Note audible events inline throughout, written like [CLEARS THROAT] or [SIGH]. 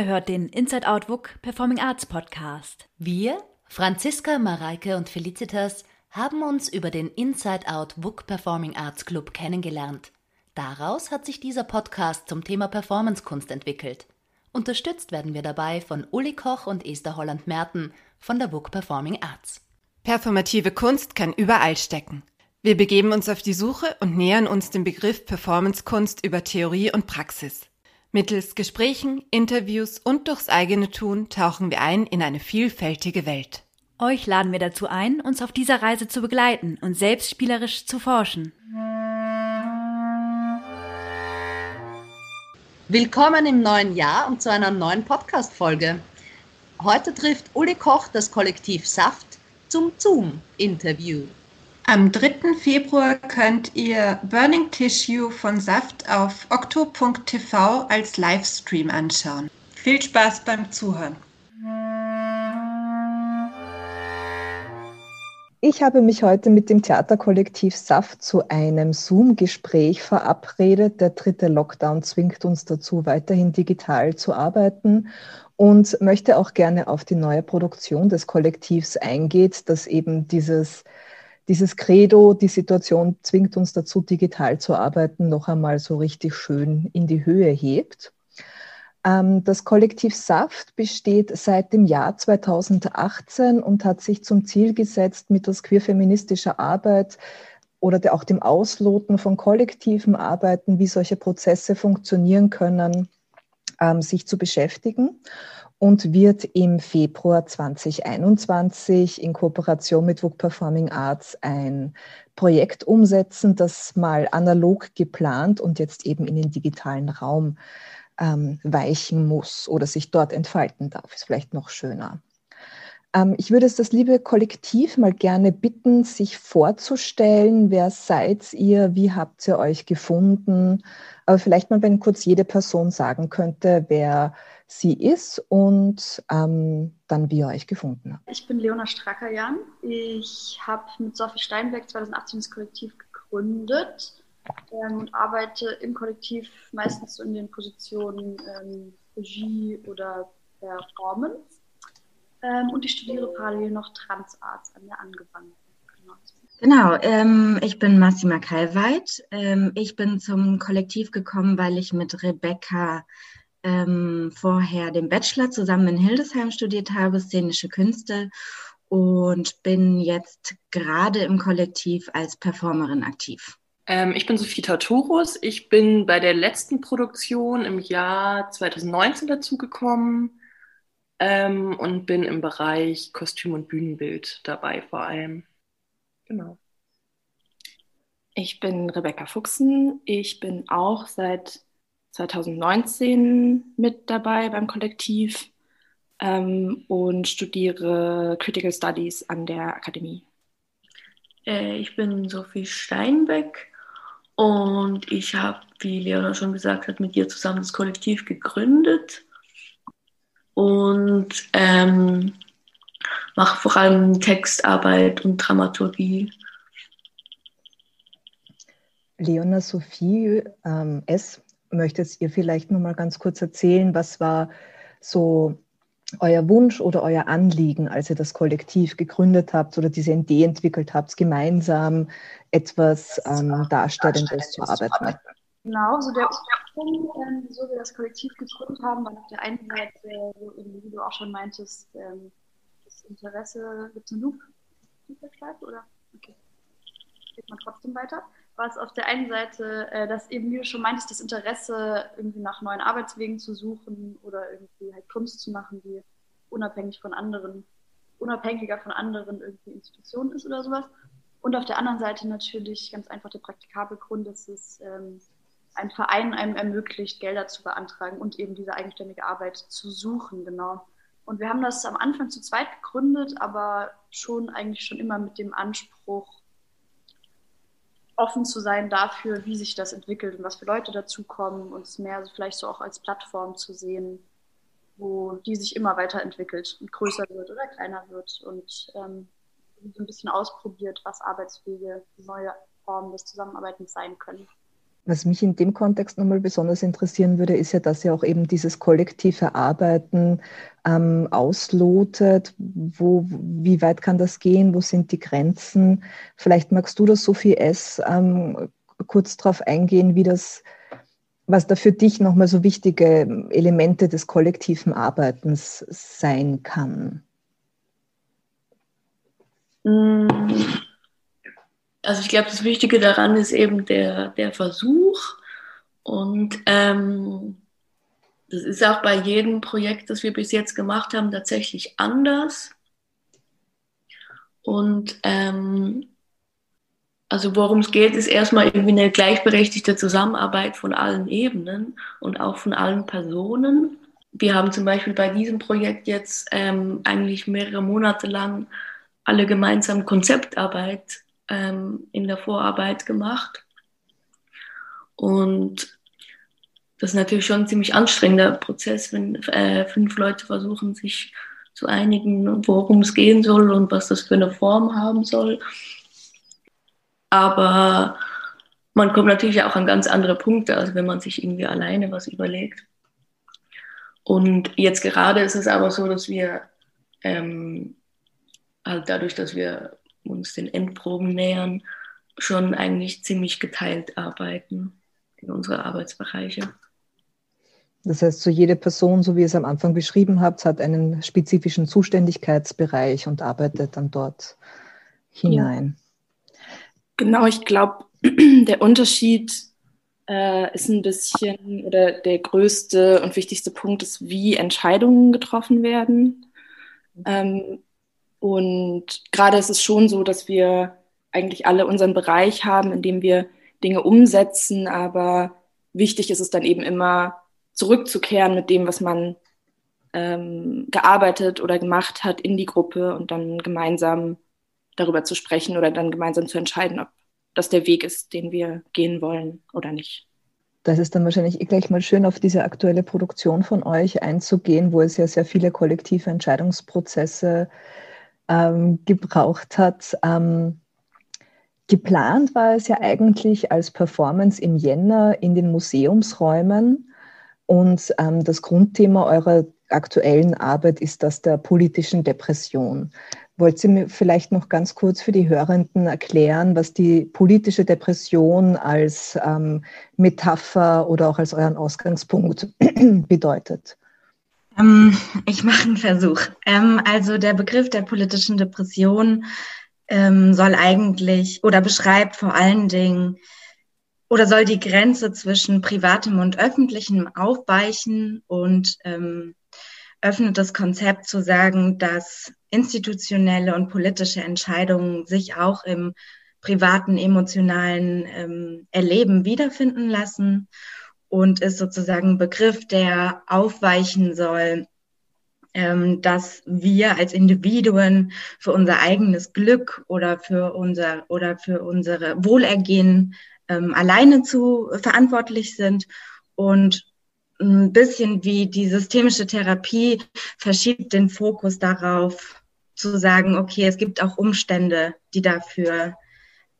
Ihr hört den Inside Out WUK Performing Arts Podcast. Wir, Franziska, Mareike und Felicitas, haben uns über den Inside Out WUK Performing Arts Club kennengelernt. Daraus hat sich dieser Podcast zum Thema Performancekunst entwickelt. Unterstützt werden wir dabei von Uli Koch und Esther Holland-Merten von der WUK Performing Arts. Performative Kunst kann überall stecken. Wir begeben uns auf die Suche und nähern uns dem Begriff Performancekunst über Theorie und Praxis. Mittels Gesprächen, Interviews und durchs eigene Tun tauchen wir ein in eine vielfältige Welt. Euch laden wir dazu ein, uns auf dieser Reise zu begleiten und selbst spielerisch zu forschen. Willkommen im neuen Jahr und zu einer neuen Podcast-Folge. Heute trifft Uli Koch das Kollektiv Saft zum Zoom-Interview. Am 3. Februar könnt ihr Burning Tissue von Saft auf okto.tv als Livestream anschauen. Viel Spaß beim Zuhören. Ich habe mich heute mit dem Theaterkollektiv Saft zu einem Zoom-Gespräch verabredet. Der dritte Lockdown zwingt uns dazu, weiterhin digital zu arbeiten und möchte auch gerne auf die neue Produktion des Kollektivs eingehen, das eben dieses dieses Credo, die Situation zwingt uns dazu, digital zu arbeiten, noch einmal so richtig schön in die Höhe hebt. Ähm, das Kollektiv Saft besteht seit dem Jahr 2018 und hat sich zum Ziel gesetzt, mittels queerfeministischer Arbeit oder auch dem Ausloten von kollektiven Arbeiten, wie solche Prozesse funktionieren können, ähm, sich zu beschäftigen und wird im Februar 2021 in Kooperation mit WUK Performing Arts ein Projekt umsetzen, das mal analog geplant und jetzt eben in den digitalen Raum ähm, weichen muss oder sich dort entfalten darf. Ist vielleicht noch schöner. Ähm, ich würde es das liebe Kollektiv mal gerne bitten, sich vorzustellen. Wer seid ihr? Wie habt ihr euch gefunden? Aber vielleicht mal, wenn kurz jede Person sagen könnte, wer sie ist und ähm, dann wie ihr euch gefunden habt. Ich bin Leona Strackerjan. Ich habe mit Sophie Steinbeck 2018 das Kollektiv gegründet ähm, und arbeite im Kollektiv meistens so in den Positionen ähm, Regie oder Performance. Ähm, und ich studiere parallel noch Transarts an der Angewandten. Genau, genau ähm, ich bin Massima Kalweit. Ähm, ich bin zum Kollektiv gekommen, weil ich mit Rebecca ähm, vorher den Bachelor zusammen in Hildesheim studiert habe, szenische Künste und bin jetzt gerade im Kollektiv als Performerin aktiv. Ähm, ich bin Sophie Tartorus. Ich bin bei der letzten Produktion im Jahr 2019 dazugekommen ähm, und bin im Bereich Kostüm und Bühnenbild dabei vor allem. Genau. Ich bin Rebecca Fuchsen. Ich bin auch seit 2019 mit dabei beim Kollektiv ähm, und studiere Critical Studies an der Akademie. Äh, ich bin Sophie Steinbeck und ich habe, wie Leona schon gesagt hat, mit ihr zusammen das Kollektiv gegründet und ähm, mache vor allem Textarbeit und Dramaturgie. Leona Sophie ähm, S möchtet ihr vielleicht noch mal ganz kurz erzählen, was war so euer Wunsch oder euer Anliegen, als ihr das Kollektiv gegründet habt oder diese Idee entwickelt habt, gemeinsam etwas ähm, Darstellendes zu arbeiten? Genau, so der Ursprung, ähm, wieso wir das Kollektiv gegründet haben, war auf der einen Seite, wie du auch schon meintest, ähm, das Interesse, gibt es eine Loop, oder? Okay. Geht man trotzdem weiter? War es auf der einen Seite, äh, dass eben, wie du schon meintest, das Interesse, irgendwie nach neuen Arbeitswegen zu suchen oder irgendwie halt Kunst zu machen, die unabhängig von anderen, unabhängiger von anderen irgendwie Institutionen ist oder sowas. Und auf der anderen Seite natürlich ganz einfach der praktikable Grund, dass es ähm, ein Verein einem ermöglicht, Gelder zu beantragen und eben diese eigenständige Arbeit zu suchen, genau. Und wir haben das am Anfang zu zweit gegründet, aber schon eigentlich schon immer mit dem Anspruch, offen zu sein dafür, wie sich das entwickelt und was für Leute dazukommen und es mehr vielleicht so auch als Plattform zu sehen, wo die sich immer weiterentwickelt und größer wird oder kleiner wird und ähm, so ein bisschen ausprobiert, was Arbeitswege, neue Formen des Zusammenarbeitens sein können. Was mich in dem Kontext nochmal besonders interessieren würde, ist ja, dass ihr auch eben dieses kollektive Arbeiten ähm, auslotet. Wo, wie weit kann das gehen? Wo sind die Grenzen? Vielleicht magst du das, Sophie S., ähm, kurz darauf eingehen, wie das, was da für dich nochmal so wichtige Elemente des kollektiven Arbeitens sein kann. Mm. Also ich glaube, das Wichtige daran ist eben der, der Versuch. Und ähm, das ist auch bei jedem Projekt, das wir bis jetzt gemacht haben, tatsächlich anders. Und ähm, also worum es geht, ist erstmal irgendwie eine gleichberechtigte Zusammenarbeit von allen Ebenen und auch von allen Personen. Wir haben zum Beispiel bei diesem Projekt jetzt ähm, eigentlich mehrere Monate lang alle gemeinsam Konzeptarbeit ähm, in der Vorarbeit gemacht. Und das ist natürlich schon ein ziemlich anstrengender Prozess, wenn äh, fünf Leute versuchen, sich zu einigen, worum es gehen soll und was das für eine Form haben soll. Aber man kommt natürlich auch an ganz andere Punkte, als wenn man sich irgendwie alleine was überlegt. Und jetzt gerade ist es aber so, dass wir ähm, halt dadurch, dass wir uns den Endproben nähern, schon eigentlich ziemlich geteilt arbeiten in unsere Arbeitsbereiche. Das heißt, so jede Person, so wie ihr es am Anfang beschrieben habt, hat einen spezifischen Zuständigkeitsbereich und arbeitet dann dort hinein. Ja. Genau, ich glaube, [CLEARS THROAT] der Unterschied äh, ist ein bisschen, oder der größte und wichtigste Punkt ist, wie Entscheidungen getroffen werden. Ähm, und gerade ist es schon so, dass wir eigentlich alle unseren Bereich haben, in dem wir Dinge umsetzen, aber wichtig ist es dann eben immer zurückzukehren mit dem, was man ähm, gearbeitet oder gemacht hat in die Gruppe und dann gemeinsam darüber zu sprechen oder dann gemeinsam zu entscheiden, ob das der Weg ist, den wir gehen wollen oder nicht. Das ist dann wahrscheinlich eh gleich mal schön, auf diese aktuelle Produktion von euch einzugehen, wo es ja sehr viele kollektive Entscheidungsprozesse ähm, gebraucht hat. Ähm, geplant war es ja eigentlich als Performance im Jänner in den Museumsräumen. Und ähm, das Grundthema eurer aktuellen Arbeit ist das der politischen Depression. Wollt ihr mir vielleicht noch ganz kurz für die Hörenden erklären, was die politische Depression als ähm, Metapher oder auch als euren Ausgangspunkt [CLEARS THROAT] bedeutet? Ähm, ich mache einen Versuch. Ähm, also der Begriff der politischen Depression ähm, soll eigentlich oder beschreibt vor allen Dingen oder soll die Grenze zwischen privatem und öffentlichem aufweichen und ähm, öffnet das Konzept zu sagen, dass institutionelle und politische Entscheidungen sich auch im privaten, emotionalen ähm, Erleben wiederfinden lassen und ist sozusagen ein Begriff, der aufweichen soll, ähm, dass wir als Individuen für unser eigenes Glück oder für unser oder für unsere Wohlergehen ähm, alleine zu verantwortlich sind. Und ein bisschen wie die systemische Therapie verschiebt den Fokus darauf zu sagen, okay, es gibt auch Umstände, die dafür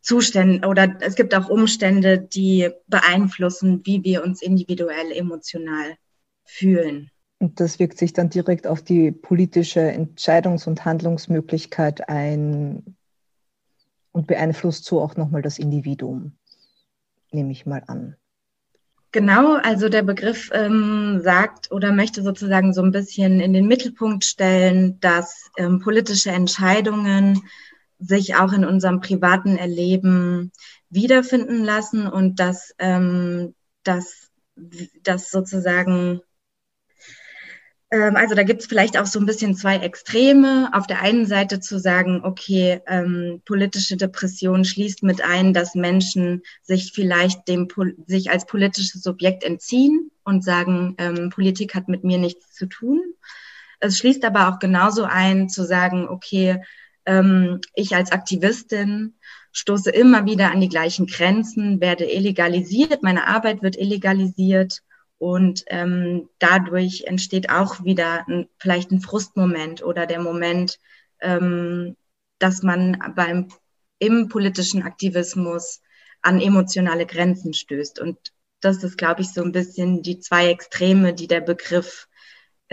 Zustände oder es gibt auch Umstände, die beeinflussen, wie wir uns individuell emotional fühlen. Und das wirkt sich dann direkt auf die politische Entscheidungs- und Handlungsmöglichkeit ein und beeinflusst so auch nochmal das Individuum, nehme ich mal an. Genau, also der Begriff ähm, sagt oder möchte sozusagen so ein bisschen in den Mittelpunkt stellen, dass ähm, politische Entscheidungen sich auch in unserem privaten Erleben wiederfinden lassen und dass, ähm, dass, dass sozusagen, ähm, also da gibt es vielleicht auch so ein bisschen zwei Extreme. Auf der einen Seite zu sagen, okay, ähm, politische Depression schließt mit ein, dass Menschen sich vielleicht dem sich als politisches Subjekt entziehen und sagen, ähm, Politik hat mit mir nichts zu tun. Es schließt aber auch genauso ein, zu sagen, okay, ähm, ich als Aktivistin stoße immer wieder an die gleichen Grenzen, werde illegalisiert, meine Arbeit wird illegalisiert und ähm, dadurch entsteht auch wieder ein, vielleicht ein Frustmoment oder der Moment, ähm, dass man beim im politischen Aktivismus an emotionale Grenzen stößt. Und das ist, glaube ich, so ein bisschen die zwei Extreme, die der Begriff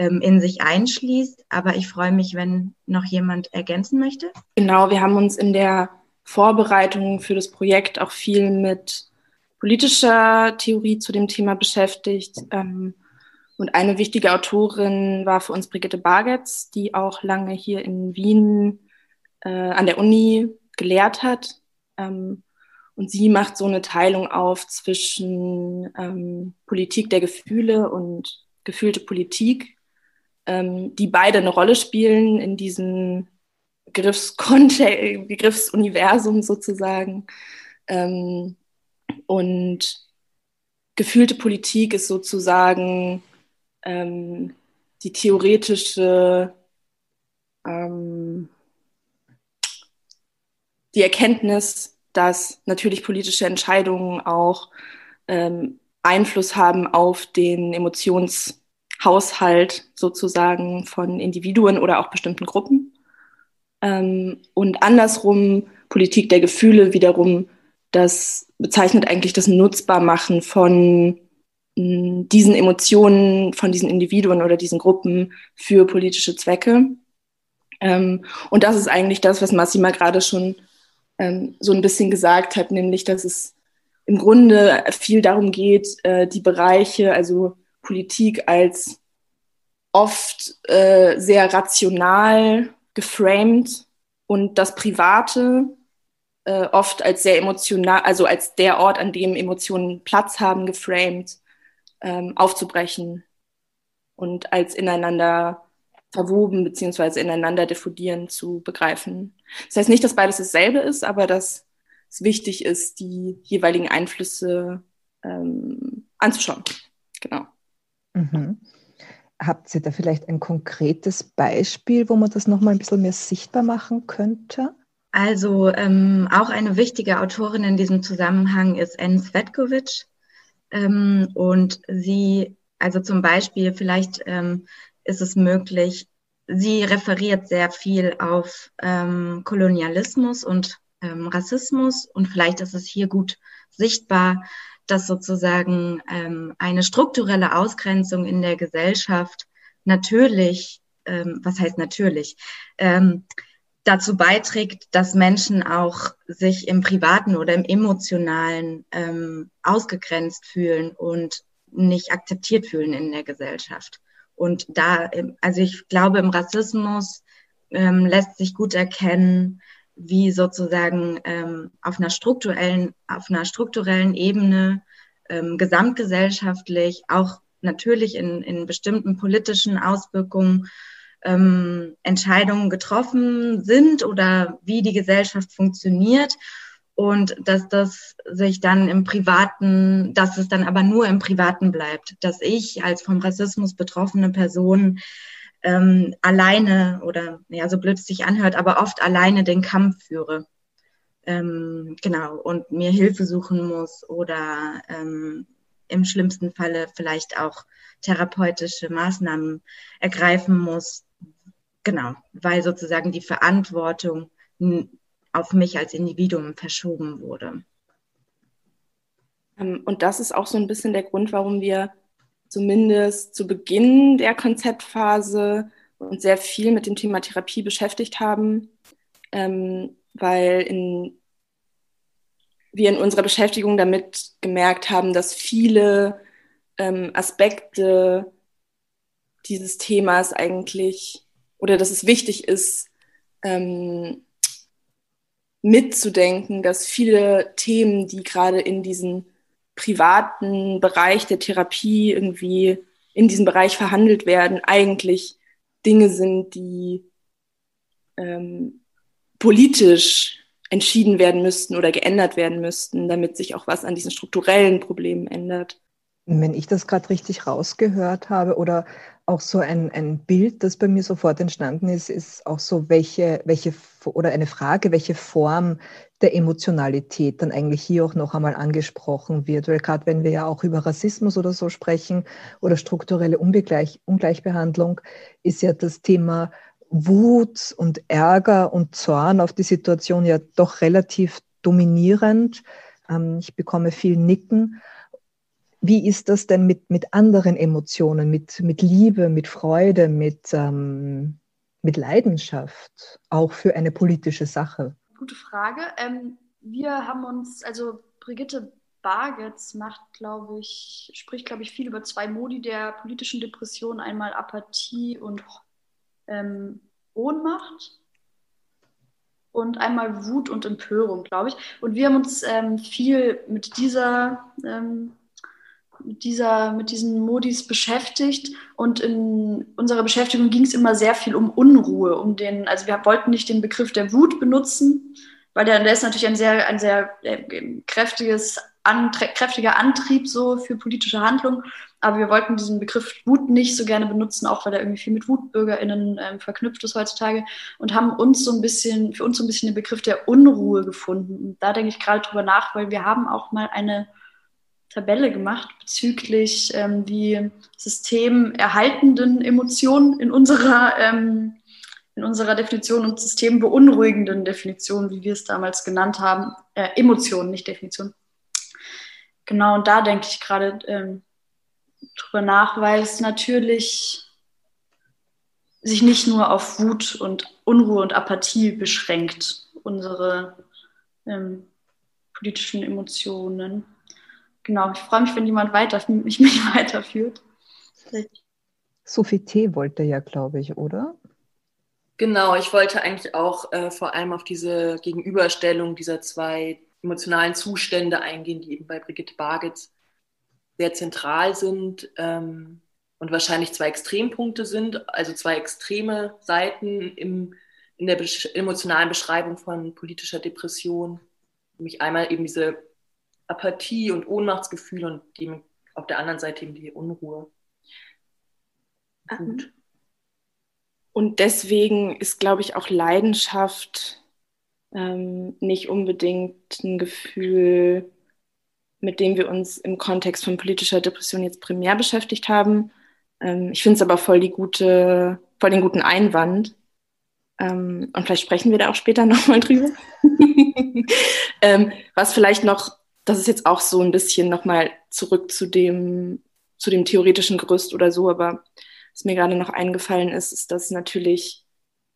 in sich einschließt. Aber ich freue mich, wenn noch jemand ergänzen möchte. Genau, wir haben uns in der Vorbereitung für das Projekt auch viel mit politischer Theorie zu dem Thema beschäftigt. Ähm, und eine wichtige Autorin war für uns Brigitte Bargetz, die auch lange hier in Wien äh, an der Uni gelehrt hat. Ähm, und sie macht so eine Teilung auf zwischen ähm, Politik der Gefühle und gefühlte Politik, ähm, die beide eine Rolle spielen in diesem [LAUGHS] Begriffsuniversum sozusagen. Ähm, und gefühlte Politik ist sozusagen ähm, die theoretische, ähm, die Erkenntnis, dass natürlich politische Entscheidungen auch ähm, Einfluss haben auf den Emotionshaushalt sozusagen von Individuen oder auch bestimmten Gruppen. Ähm, und andersrum Politik der Gefühle wiederum, das bezeichnet eigentlich das Nutzbarmachen von diesen Emotionen von diesen Individuen oder diesen Gruppen für politische Zwecke. Ähm, und das ist eigentlich das, was Massima gerade schon ähm, so ein bisschen gesagt hat, nämlich, dass es im Grunde viel darum geht, äh, die Bereiche, also Politik als oft äh, sehr rational geframed und das Private äh, oft als sehr emotional, also als der Ort, an dem Emotionen Platz haben, geframed ähm, aufzubrechen und als ineinander verwoben beziehungsweise ineinander diffundieren zu begreifen. Das heißt nicht, dass beides dasselbe ist, aber dass es wichtig ist, die jeweiligen Einflüsse ähm, anzuschauen. Genau. Mhm. Habt ihr da vielleicht ein konkretes Beispiel, wo man das nochmal ein bisschen mehr sichtbar machen könnte? Also ähm, auch eine wichtige Autorin in diesem Zusammenhang ist Anne Svetkovic. Ähm, und sie, also zum Beispiel, vielleicht ähm, ist es möglich, sie referiert sehr viel auf ähm, Kolonialismus und ähm, Rassismus und vielleicht ist es hier gut sichtbar, dass sozusagen ähm, eine strukturelle Ausgrenzung in der Gesellschaft natürlich, ähm, was heißt natürlich, ähm, dazu beiträgt, dass Menschen auch sich im privaten oder im emotionalen ähm, ausgegrenzt fühlen und nicht akzeptiert fühlen in der Gesellschaft. Und da, ähm, also ich glaube, im Rassismus ähm, lässt sich gut erkennen, wie sozusagen ähm, auf einer strukturellen, auf einer strukturellen Ebene ähm, gesamtgesellschaftlich, auch natürlich in, in bestimmten politischen Auswirkungen ähm, Entscheidungen getroffen sind oder wie die Gesellschaft funktioniert. Und dass das sich dann im Privaten, dass es dann aber nur im Privaten bleibt, dass ich als vom Rassismus betroffene Person ähm, alleine oder ja, so blöd es sich anhört, aber oft alleine den Kampf führe. Ähm, genau, und mir Hilfe suchen muss oder ähm, im schlimmsten Falle vielleicht auch therapeutische Maßnahmen ergreifen muss, Genau, weil sozusagen die Verantwortung auf mich als Individuum verschoben wurde. Ähm, und das ist auch so ein bisschen der Grund, warum wir zumindest zu Beginn der Konzeptphase uns sehr viel mit dem Thema Therapie beschäftigt haben, ähm, weil in, wir in unserer Beschäftigung damit gemerkt haben, dass viele ähm, Aspekte dieses Themas eigentlich oder dass es wichtig ist, ähm, mitzudenken, dass viele Themen, die gerade in diesen privaten Bereich der Therapie irgendwie in diesem Bereich verhandelt werden, eigentlich Dinge sind, die ähm, politisch entschieden werden müssten oder geändert werden müssten, damit sich auch was an diesen strukturellen Problemen ändert. Wenn ich das gerade richtig rausgehört habe oder auch so ein, ein Bild, das bei mir sofort entstanden ist, ist auch so, welche, welche oder eine Frage, welche Form der Emotionalität dann eigentlich hier auch noch einmal angesprochen wird. Weil gerade wenn wir ja auch über Rassismus oder so sprechen oder strukturelle Ungleich, Ungleichbehandlung, ist ja das Thema Wut und Ärger und Zorn auf die Situation ja doch relativ dominierend Ähm, ich bekomme viel Nicken. Wie ist das denn mit, mit anderen Emotionen, mit, mit Liebe, mit Freude, mit, ähm, mit Leidenschaft, auch für eine politische Sache? Gute Frage. Ähm, wir haben uns, also Brigitte Bargetz macht, glaube ich, spricht, glaube ich, viel über zwei Modi der politischen Depression, einmal Apathie und ähm, Ohnmacht und einmal Wut und Empörung, glaube ich. Und wir haben uns ähm, viel mit dieser, ähm, dieser, mit diesen Modis beschäftigt und in unserer Beschäftigung ging es immer sehr viel um Unruhe, um den, also wir wollten nicht den Begriff der Wut benutzen, weil der, der ist natürlich ein sehr, ein sehr äh, kräftiges an, kräftiger Antrieb so für politische Handlungen. Aber wir wollten diesen Begriff Wut nicht so gerne benutzen, auch weil er irgendwie viel mit WutbürgerInnen ähm, verknüpft ist heutzutage und haben uns so ein bisschen, für uns so ein bisschen den Begriff der Unruhe gefunden. Und da denke ich gerade drüber nach, weil wir haben auch mal eine Tabelle gemacht bezüglich ähm, die systemerhaltenden Emotionen in unserer, ähm, in unserer Definition und systembeunruhigenden Definition, wie wir es damals genannt haben. Äh, Emotionen, nicht Definition. Genau, und da denke ich gerade ähm, drüber nach, weil es natürlich sich nicht nur auf Wut und Unruhe und Apathie beschränkt, unsere ähm, politischen Emotionen. Genau, ich freue mich, wenn jemand weiter, mich, [LAUGHS] mich weiterführt. Sophie T. wollte ja, glaube ich, oder? Genau, ich wollte eigentlich auch äh, vor allem auf diese Gegenüberstellung dieser zwei emotionalen Zustände eingehen, die eben bei Brigitte Bargetz sehr zentral sind ähm, und wahrscheinlich zwei Extrempunkte sind, also zwei extreme Seiten im, in der emotionalen Beschreibung von politischer Depression. Nämlich einmal eben diese Apathie und Ohnmachtsgefühl und dem, auf der anderen Seite eben die Unruhe. Gut. Und deswegen ist, glaube ich, auch Leidenschaft ähm, nicht unbedingt ein Gefühl, mit dem wir uns im Kontext von politischer Depression jetzt primär beschäftigt haben. Ähm, ich finde es aber voll die gute, voll den guten Einwand. Ähm, und vielleicht sprechen wir da auch später [LAUGHS] nochmal drüber. [LAUGHS] ähm, was vielleicht noch, das ist jetzt auch so ein bisschen nochmal zurück zu dem, zu dem theoretischen Gerüst oder so, aber was mir gerade noch eingefallen ist, ist, dass natürlich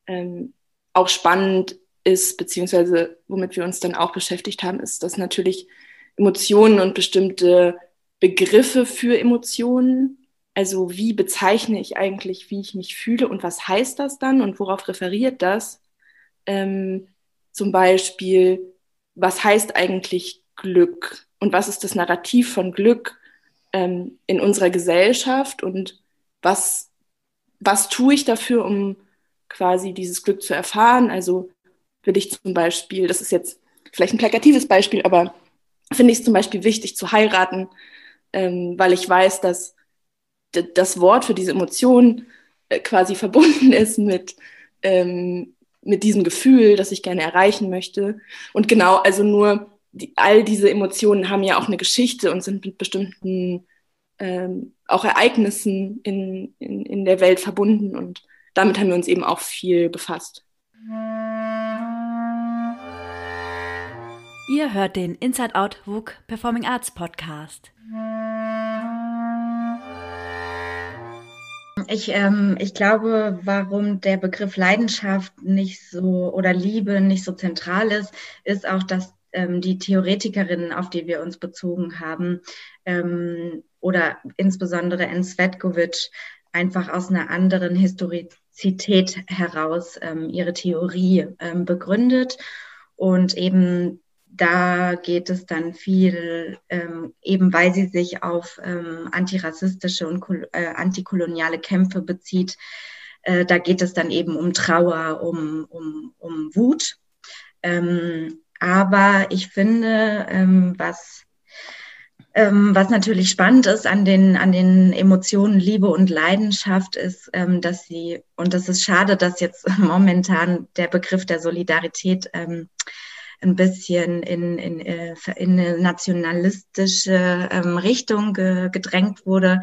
ähm, auch spannend ist, beziehungsweise womit wir uns dann auch beschäftigt haben, ist, dass natürlich Emotionen und bestimmte Begriffe für Emotionen, also wie bezeichne ich eigentlich, wie ich mich fühle und was heißt das dann und worauf referiert das? Ähm, zum Beispiel, was heißt eigentlich Glück und was ist das Narrativ von Glück ähm, in unserer Gesellschaft und was, was tue ich dafür, um quasi dieses Glück zu erfahren? Also will ich zum Beispiel, das ist jetzt vielleicht ein plakatives Beispiel, aber finde ich es zum Beispiel wichtig zu heiraten, ähm, weil ich weiß, dass das Wort für diese Emotion äh, quasi verbunden [LAUGHS] ist mit, ähm, mit diesem Gefühl, das ich gerne erreichen möchte. Und genau, also nur die, all diese Emotionen haben ja auch eine Geschichte und sind mit bestimmten ähm, auch Ereignissen in, in, in der Welt verbunden. Und damit haben wir uns eben auch viel befasst. Ihr hört den Inside Out WUK Performing Arts Podcast. Ich, ähm, ich glaube, warum der Begriff Leidenschaft nicht so oder Liebe nicht so zentral ist, ist auch, dass die Theoretikerinnen, auf die wir uns bezogen haben, ähm, oder insbesondere N. Svetkovic, einfach aus einer anderen Historizität heraus ähm, ihre Theorie ähm, begründet und eben da geht es dann viel, ähm, eben weil sie sich auf ähm, antirassistische und äh, antikoloniale Kämpfe bezieht, äh, da geht es dann eben um Trauer, um, um, um Wut. Ähm, aber ich finde, ähm, was, ähm, was natürlich spannend ist an den, an den Emotionen Liebe und Leidenschaft, ist, ähm, dass sie, und das ist schade, dass jetzt [LAUGHS] momentan der Begriff der Solidarität ähm, ein bisschen in, in, äh, in eine nationalistische ähm, Richtung ge, gedrängt wurde,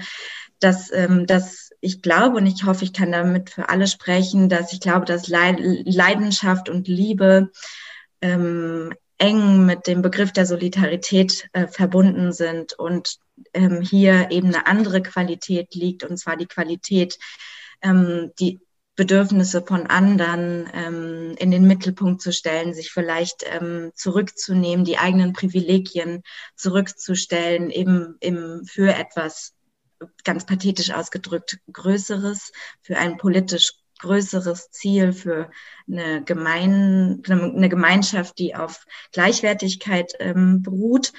dass, ähm, dass ich glaube und ich hoffe, ich kann damit für alle sprechen, dass ich glaube, dass Leidenschaft und Liebe ähm, eng mit dem Begriff der Solidarität äh, verbunden sind und ähm, hier eben eine andere Qualität liegt, und zwar die Qualität, ähm, die Bedürfnisse von anderen ähm, in den Mittelpunkt zu stellen, sich vielleicht ähm, zurückzunehmen, die eigenen Privilegien zurückzustellen, eben, eben für etwas ganz pathetisch ausgedrückt Größeres, für ein politisch größeres Ziel, für eine, Gemein, eine Gemeinschaft, die auf Gleichwertigkeit ähm, beruht.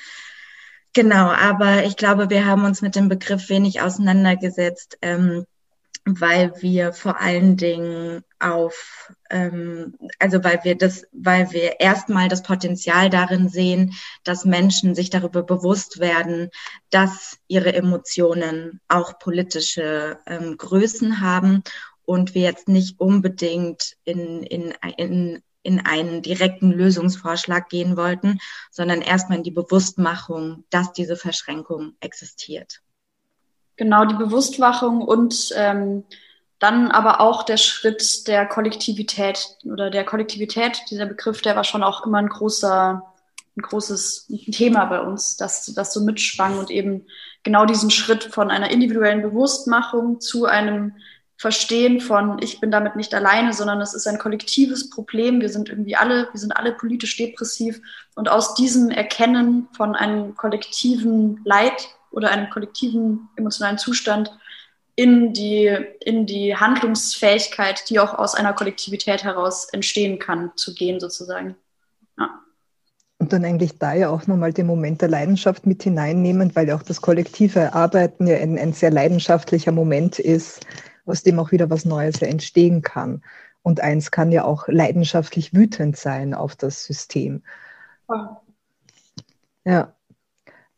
Genau, aber ich glaube, wir haben uns mit dem Begriff wenig auseinandergesetzt. Ähm, weil wir vor allen Dingen auf, ähm, also weil wir das, weil wir erstmal das Potenzial darin sehen, dass Menschen sich darüber bewusst werden, dass ihre Emotionen auch politische ähm, Größen haben und wir jetzt nicht unbedingt in, in, in in einen direkten Lösungsvorschlag gehen wollten, sondern erstmal in die Bewusstmachung, dass diese Verschränkung existiert. Genau, die Bewusstwachung und ähm, dann aber auch der Schritt der Kollektivität oder der Kollektivität, dieser Begriff, der war schon auch immer ein großer, ein großes Thema bei uns, dass das so mitschwang und eben genau diesen Schritt von einer individuellen Bewusstmachung zu einem Verstehen von, ich bin damit nicht alleine, sondern es ist ein kollektives Problem. Wir sind irgendwie alle, wir sind alle politisch depressiv. Und aus diesem Erkennen von einem kollektiven Leid oder einem kollektiven emotionalen Zustand in die, in die Handlungsfähigkeit, die auch aus einer Kollektivität heraus entstehen kann, zu gehen sozusagen. Ja. Und dann eigentlich da ja auch nochmal den Moment der Leidenschaft mit hineinnehmen, weil ja auch das kollektive Arbeiten ja ein, ein sehr leidenschaftlicher Moment ist, aus dem auch wieder was Neues entstehen kann. Und eins kann ja auch leidenschaftlich wütend sein auf das System. Ja,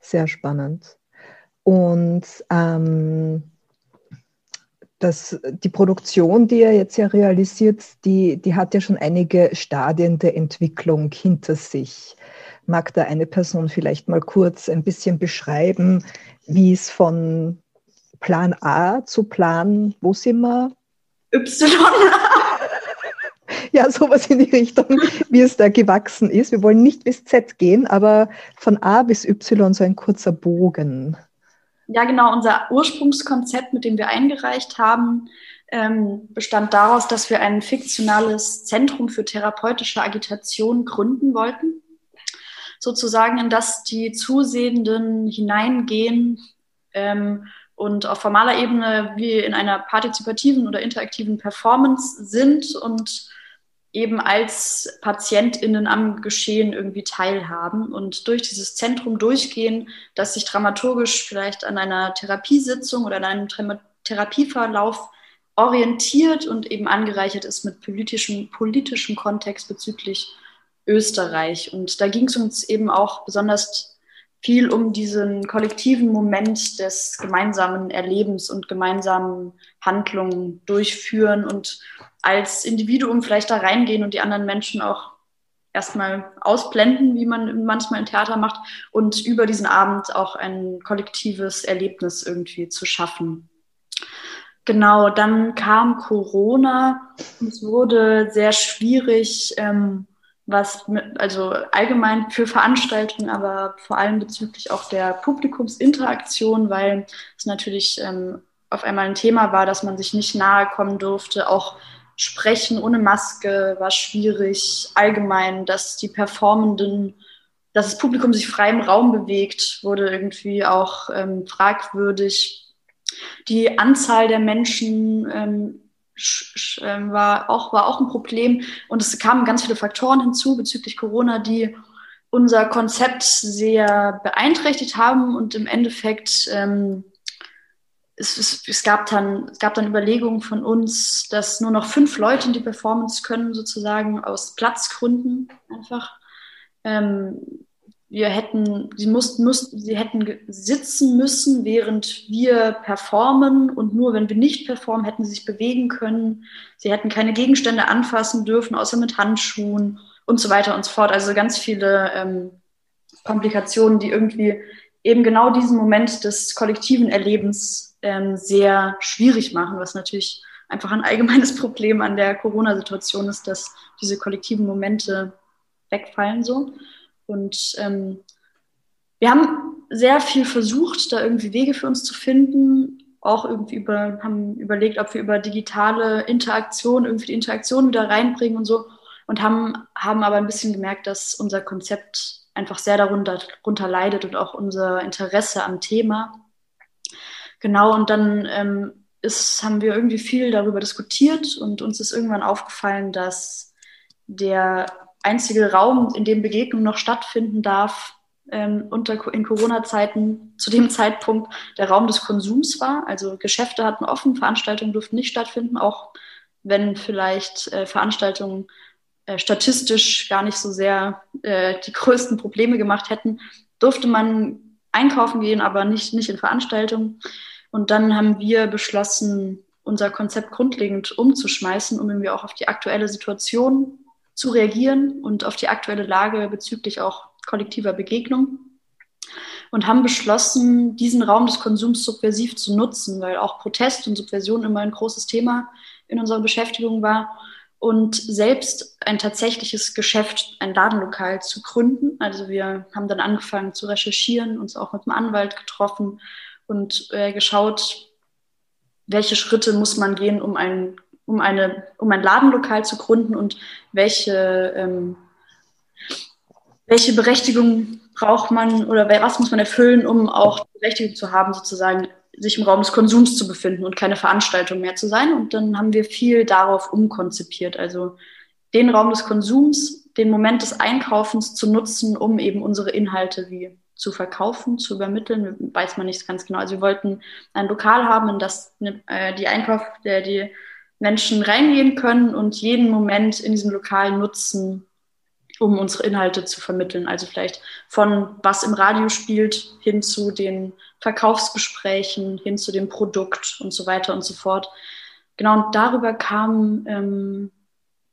sehr spannend. Und ähm, das, die Produktion, die er jetzt ja realisiert, die, die hat ja schon einige Stadien der Entwicklung hinter sich. Mag da eine Person vielleicht mal kurz ein bisschen beschreiben, wie es von Plan A zu Plan, wo sind wir? Y. ja, sowas in die Richtung, wie es da gewachsen ist. Wir wollen nicht bis Z gehen, aber von A bis Y so ein kurzer Bogen. Ja, genau. Unser Ursprungskonzept, mit dem wir eingereicht haben, ähm, bestand daraus, dass wir ein fiktionales Zentrum für therapeutische Agitation gründen wollten. Sozusagen, in das die Zusehenden hineingehen ähm, und auf formaler Ebene wie in einer partizipativen oder interaktiven Performance sind und eben als PatientInnen am Geschehen irgendwie teilhaben und durch dieses Zentrum durchgehen, das sich dramaturgisch vielleicht an einer Therapiesitzung oder an einem Therapieverlauf orientiert und eben angereichert ist mit politischem, politischem Kontext bezüglich Österreich. Und da ging es uns eben auch besonders viel um diesen kollektiven Moment des gemeinsamen Erlebens und gemeinsamen Handlungen durchführen und als Individuum vielleicht da reingehen und die anderen Menschen auch erstmal ausblenden, wie man manchmal im Theater macht, und über diesen Abend auch ein kollektives Erlebnis irgendwie zu schaffen. Genau, dann kam Corona. Es wurde sehr schwierig, ähm, was mit, also allgemein für Veranstaltungen, aber vor allem bezüglich auch der Publikumsinteraktion, weil es natürlich ähm, auf einmal ein Thema war, dass man sich nicht nahe kommen durfte, auch Sprechen ohne Maske war schwierig. Allgemein, dass die Performenden, dass das Publikum sich frei im Raum bewegt, wurde irgendwie auch ähm, fragwürdig. Die Anzahl der Menschen ähm, war, auch, war auch ein Problem. Und es kamen ganz viele Faktoren hinzu bezüglich Corona, die unser Konzept sehr beeinträchtigt haben und im Endeffekt ähm, es, es, es, gab dann, es gab dann Überlegungen von uns, dass nur noch fünf Leute in die Performance können, sozusagen aus Platzgründen einfach. Ähm, wir hätten, sie mussten, mussten, sie hätten sitzen müssen, während wir performen und nur wenn wir nicht performen, hätten sie sich bewegen können. Sie hätten keine Gegenstände anfassen dürfen, außer mit Handschuhen und so weiter und so fort. Also ganz viele ähm, Komplikationen, die irgendwie eben genau diesen Moment des kollektiven Erlebens ähm, sehr schwierig machen, was natürlich einfach ein allgemeines [LAUGHS] Problem an der Corona-Situation ist, dass diese kollektiven Momente wegfallen so. Und ähm, wir haben sehr viel versucht, da irgendwie Wege für uns zu finden, auch irgendwie über, haben überlegt, ob wir über digitale Interaktion irgendwie die Interaktion wieder reinbringen und so und haben, haben aber ein bisschen gemerkt, dass unser Konzept einfach sehr darunter, darunter leidet und auch unser Interesse am Thema. Genau, und dann ähm, ist, haben wir irgendwie viel darüber diskutiert und uns ist irgendwann aufgefallen, dass der einzige Raum, in dem Begegnung noch stattfinden darf, ähm, unter, in Corona-Zeiten zu dem Zeitpunkt der Raum des Konsums war. Also Geschäfte hatten offen, Veranstaltungen durften nicht stattfinden, auch wenn vielleicht äh, Veranstaltungen äh, statistisch gar nicht so sehr äh, die [LAUGHS] größten Probleme gemacht hätten, durfte man einkaufen gehen, aber nicht, nicht in Veranstaltungen. Und dann haben wir beschlossen, unser Konzept grundlegend umzuschmeißen, um irgendwie auch auf die aktuelle Situation zu reagieren und auf die aktuelle Lage bezüglich auch kollektiver Begegnung. Und haben beschlossen, diesen Raum des Konsums subversiv zu nutzen, weil auch Protest und Subversion immer ein großes Thema in unserer Beschäftigung war und selbst ein tatsächliches Geschäft, ein Ladenlokal zu gründen. Also wir haben dann angefangen zu recherchieren, uns auch mit dem Anwalt getroffen und äh, geschaut, welche Schritte muss man gehen, um ein, um eine, um ein Ladenlokal zu gründen und welche, ähm, welche Berechtigung braucht man oder was muss man erfüllen, um auch die Berechtigung zu haben, sozusagen sich im Raum des Konsums zu befinden und keine Veranstaltung mehr zu sein. Und dann haben wir viel darauf umkonzipiert. Also den Raum des Konsums, den Moment des Einkaufens zu nutzen, um eben unsere Inhalte wie zu verkaufen, zu übermitteln, weiß man nicht ganz genau. Also wir wollten ein Lokal haben, in das äh, die Einkauf, der die Menschen reingehen können und jeden Moment in diesem Lokal nutzen, um unsere Inhalte zu vermitteln. Also vielleicht von was im Radio spielt hin zu den Verkaufsgesprächen, hin zu dem Produkt und so weiter und so fort. Genau, und darüber kam ähm,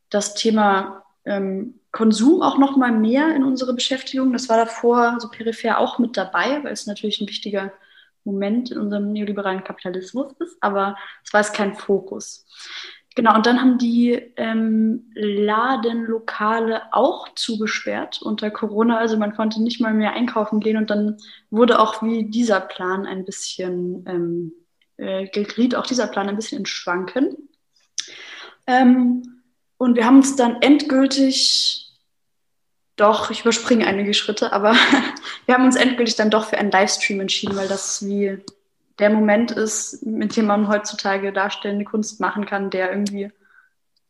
das Thema ähm, Konsum auch noch mal mehr in unsere Beschäftigung. Das war davor so peripher auch mit dabei, weil es natürlich ein wichtiger Moment in unserem neoliberalen Kapitalismus ist, aber es war jetzt kein Fokus. Genau, und dann haben die ähm, Ladenlokale auch zugesperrt unter Corona. Also man konnte nicht mal mehr einkaufen gehen und dann wurde auch wie dieser Plan ein bisschen, ähm, äh, geriet auch dieser Plan ein bisschen in Schwanken. Ähm, und wir haben uns dann endgültig, doch, ich überspringe einige Schritte, aber [LAUGHS] wir haben uns endgültig dann doch für einen Livestream entschieden, weil das wie der Moment ist, mit dem man heutzutage darstellende Kunst machen kann, der irgendwie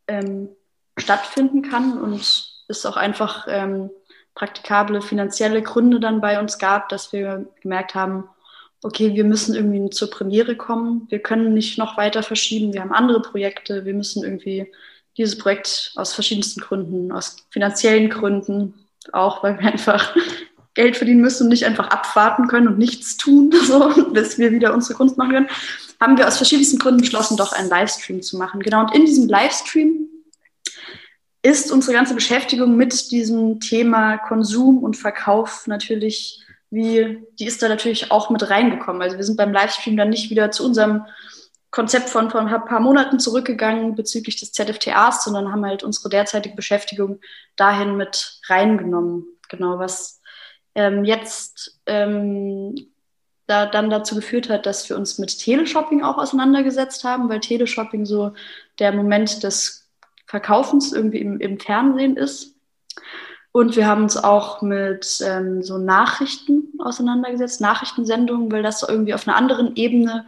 ähm, stattfinden kann und es auch einfach ähm, praktikable finanzielle Gründe dann bei uns gab, dass wir gemerkt haben, okay, wir müssen irgendwie zur Premiere kommen, wir können nicht noch weiter verschieben, wir haben andere Projekte, wir müssen irgendwie dieses Projekt aus verschiedensten Gründen, aus finanziellen Gründen, auch weil wir [LAUGHS] einfach Geld verdienen müssen und nicht einfach abwarten können und nichts tun, [LAUGHS] so, bis wir wieder unsere Kunst machen können, haben wir aus verschiedensten Gründen beschlossen, doch einen Livestream zu machen. Genau, und in diesem Livestream ist unsere ganze Beschäftigung mit diesem Thema Konsum und Verkauf natürlich, wie, die ist da natürlich auch mit reingekommen. Also wir sind beim Livestream dann nicht wieder zu unserem Konzept von vor ein paar Monaten zurückgegangen bezüglich des ZFTAs, sondern haben halt unsere derzeitige Beschäftigung dahin mit reingenommen. Genau, was ähm, jetzt ähm, da, dann dazu geführt hat, dass wir uns mit Teleshopping auch auseinandergesetzt haben, weil Teleshopping so der Moment des Verkaufens irgendwie im, im Fernsehen ist. Und wir haben uns auch mit ähm, so Nachrichten auseinandergesetzt, Nachrichtensendungen, weil das so irgendwie auf einer anderen Ebene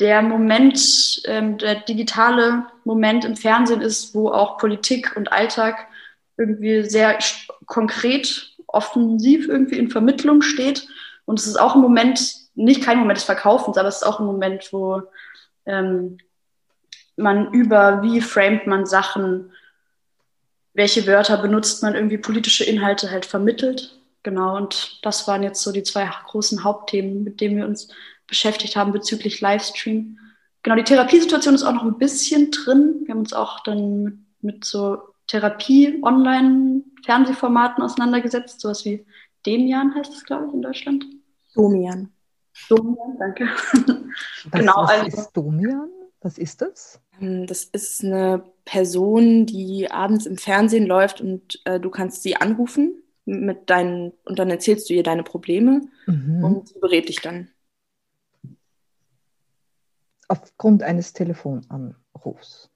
der Moment, ähm, der digitale Moment im Fernsehen ist, wo auch Politik und Alltag irgendwie sehr konkret offensiv irgendwie in Vermittlung steht. Und es ist auch ein Moment, nicht kein Moment des Verkaufens, aber es ist auch ein Moment, wo ähm, man über, wie framet man Sachen, welche Wörter benutzt man, irgendwie politische Inhalte halt vermittelt. Genau, und das waren jetzt so die zwei großen Hauptthemen, mit denen wir uns beschäftigt haben bezüglich Livestream. Genau, die Therapiesituation ist auch noch ein bisschen drin. Wir haben uns auch dann mit so Therapie-Online-Fernsehformaten auseinandergesetzt, sowas wie Demian heißt es, glaube ich, in Deutschland. Domian. Domian, danke. Was, genau, was also, ist Domian? Was ist das? Ähm, das ist eine Person, die abends im Fernsehen läuft und äh, du kannst sie anrufen mit deinen, und dann erzählst du ihr deine Probleme Mhm. und sie berät dich dann. Aufgrund eines Telefonanrufs.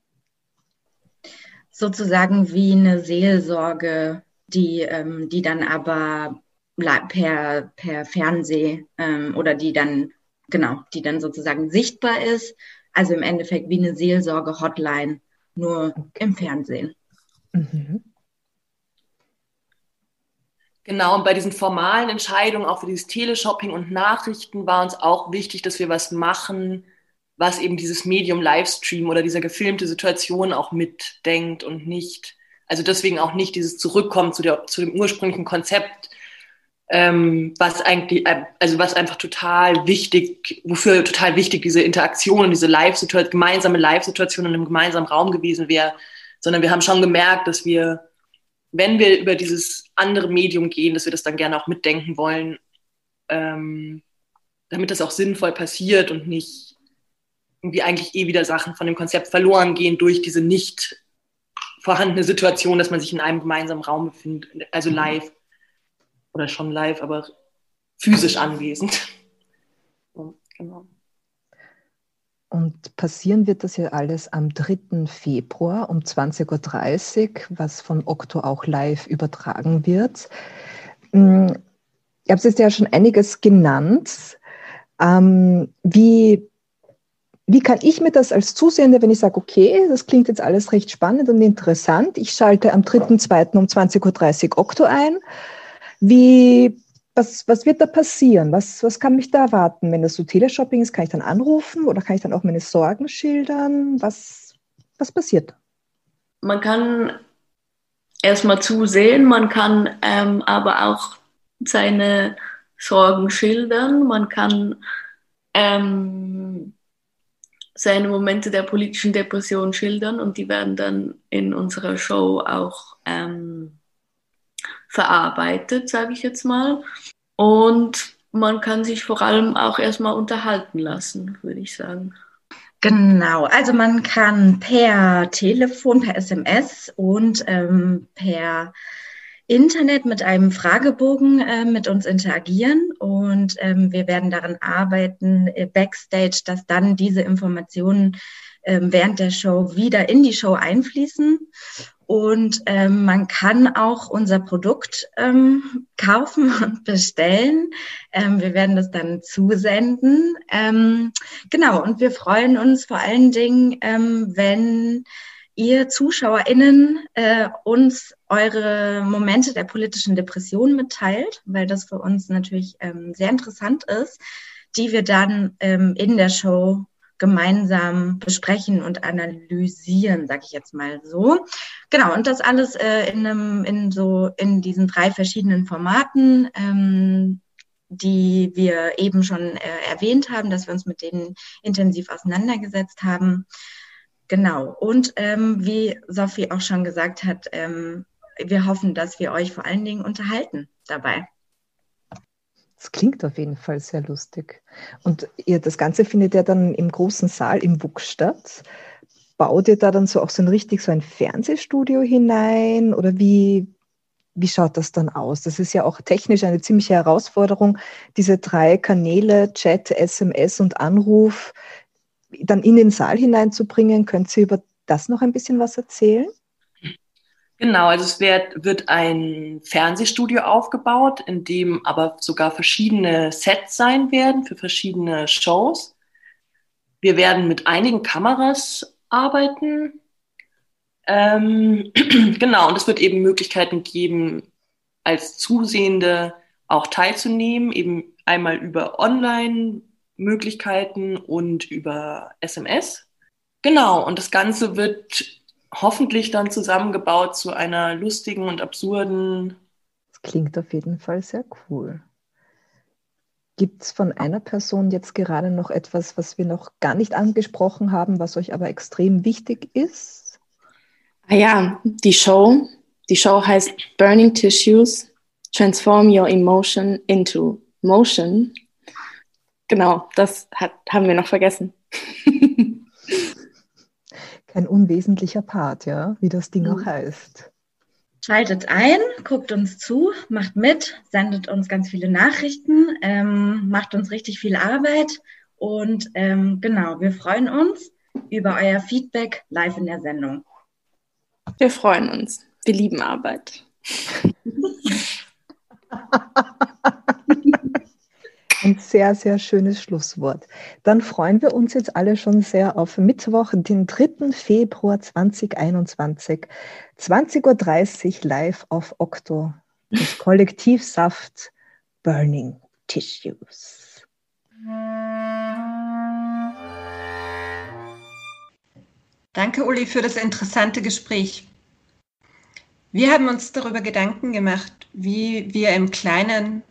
sozusagen wie eine Seelsorge, die, ähm, die dann aber per, per Fernseh ähm, oder die dann, genau, die dann sozusagen sichtbar ist. Also im Endeffekt wie eine Seelsorge-Hotline, nur im Fernsehen. Mhm. Genau, und bei diesen formalen Entscheidungen, auch für dieses Teleshopping und Nachrichten, war uns auch wichtig, dass wir was machen, was eben dieses Medium Livestream oder diese gefilmte Situation auch mitdenkt und nicht, also deswegen auch nicht dieses Zurückkommen zu, der, zu dem ursprünglichen Konzept, ähm, was eigentlich, äh, also was einfach total wichtig, wofür total wichtig diese Interaktion und diese Live-Situation, gemeinsame Live-Situation in einem gemeinsamen Raum gewesen wäre, sondern wir haben schon gemerkt, dass wir, wenn wir über dieses andere Medium gehen, dass wir das dann gerne auch mitdenken wollen, ähm, damit das auch sinnvoll passiert und nicht irgendwie eigentlich eh wieder Sachen von dem Konzept verloren gehen durch diese nicht vorhandene Situation, dass man sich in einem gemeinsamen Raum befindet, also live oder schon live, aber physisch anwesend. Genau. Und passieren wird das ja alles am 3. Februar um 20.30 Uhr, was von Okto auch live übertragen wird. Mm, Ihr habt jetzt ja schon einiges genannt. Ähm, wie, wie kann ich mir das als Zusehende, wenn ich sage, okay, das klingt jetzt alles recht spannend und interessant, ich schalte am 3.2. um 20.30 Uhr Okto ein. Wie, was, was wird da passieren? Was, was kann mich da erwarten? Wenn das so Teleshopping ist, kann ich dann anrufen oder kann ich dann auch meine Sorgen schildern? Was, was passiert? Man kann erstmal zusehen, man kann ähm, aber auch seine Sorgen schildern, man kann ähm, seine Momente der politischen Depression schildern und die werden dann in unserer Show auch ähm, verarbeitet, sage ich jetzt mal. Und man kann sich vor allem auch erstmal unterhalten lassen, würde ich sagen. Genau, also man kann per Telefon, per SMS und ähm, per Internet mit einem Fragebogen äh, mit uns interagieren und ähm, wir werden daran arbeiten, äh, backstage, dass dann diese Informationen ähm, während der Show wieder in die Show einfließen. Und ähm, man kann auch unser Produkt ähm, kaufen [LAUGHS] und bestellen. Ähm, wir werden das dann zusenden. Ähm, genau, und wir freuen uns vor allen Dingen, ähm, wenn ihr ZuschauerInnen äh, uns eure Momente der politischen Depression mitteilt, weil das für uns natürlich ähm, sehr interessant ist, die wir dann ähm, in der Show gemeinsam besprechen und analysieren, sage ich jetzt mal so. Genau, und das alles äh, in, einem, in so in diesen drei verschiedenen Formaten, ähm, die wir eben schon äh, erwähnt haben, dass wir uns mit denen intensiv auseinandergesetzt haben. Genau. Und ähm, wie Sophie auch schon gesagt hat, ähm, wir hoffen, dass wir euch vor allen Dingen unterhalten dabei. Das klingt auf jeden Fall sehr lustig. Und ihr, das Ganze findet ja dann im großen Saal im WUK statt. Baut ihr da dann so auch so ein richtig so ein Fernsehstudio hinein oder wie, wie schaut das dann aus? Das ist ja auch technisch eine ziemliche Herausforderung, diese drei Kanäle, Chat, SMS und Anruf, dann in den Saal hineinzubringen. Könnt ihr über das noch ein bisschen was erzählen? Genau, also es wird, wird ein Fernsehstudio aufgebaut, in dem aber sogar verschiedene Sets sein werden für verschiedene Shows. Wir werden mit einigen Kameras arbeiten. Ähm, [CLEARS THROAT] genau, und es wird eben Möglichkeiten geben, als Zusehende auch teilzunehmen, eben einmal über Online-Möglichkeiten und über SMS. Genau, und das Ganze wird hoffentlich dann zusammengebaut zu einer lustigen und absurden. Das klingt auf jeden Fall sehr cool. Gibt es von einer Person jetzt gerade noch etwas, was wir noch gar nicht angesprochen haben, was euch aber extrem wichtig ist? Ah ja, die Show. Die Show heißt Burning Tissues, Transform Your Emotion into Motion. Genau, das hat, haben wir noch vergessen. Kein unwesentlicher Part, ja, wie das Ding auch heißt. Schaltet ein, guckt uns zu, macht mit, sendet uns ganz viele Nachrichten, ähm, macht uns richtig viel Arbeit und ähm, genau, wir freuen uns über euer Feedback live in der Sendung. Wir freuen uns. Wir lieben Arbeit. [LAUGHS] Ein sehr, sehr schönes Schlusswort. Dann freuen wir uns jetzt alle schon sehr auf Mittwoch, den 3. Februar 2021, 20.30 Uhr live auf Okto. Das Kollektiv Saft Burning Tissues. Danke, Uli, für das interessante Gespräch. Wir haben uns darüber Gedanken gemacht, wie wir im Kleinen,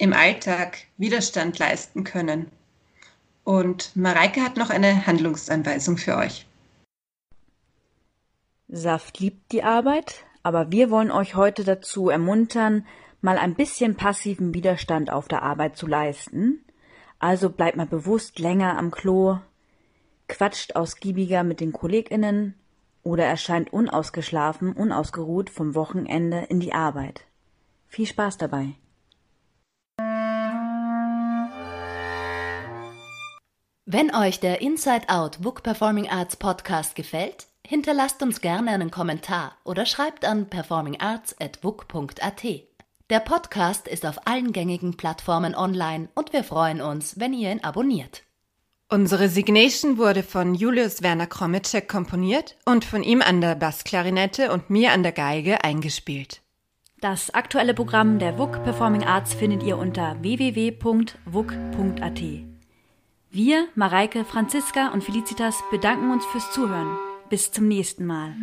im Alltag Widerstand leisten können. Und Mareike hat noch eine Handlungsanweisung für euch. Saft liebt die Arbeit, aber wir wollen euch heute dazu ermuntern, mal ein bisschen passiven Widerstand auf der Arbeit zu leisten. Also bleibt mal bewusst länger am Klo, quatscht ausgiebiger mit den KollegInnen oder erscheint unausgeschlafen, unausgeruht vom Wochenende in die Arbeit. Viel Spaß dabei! Wenn euch der Inside Out Book Performing Arts Podcast gefällt, hinterlasst uns gerne einen Kommentar oder schreibt an performingarts.book.at. Der Podcast ist auf allen gängigen Plattformen online und wir freuen uns, wenn ihr ihn abonniert. Unsere Signation wurde von Julius Werner Kromitschek komponiert und von ihm an der Bassklarinette und mir an der Geige eingespielt. Das aktuelle Programm der WUK Performing Arts findet ihr unter www.wuk.at. Wir, Mareike, Franziska und Felicitas bedanken uns fürs Zuhören. Bis zum nächsten Mal.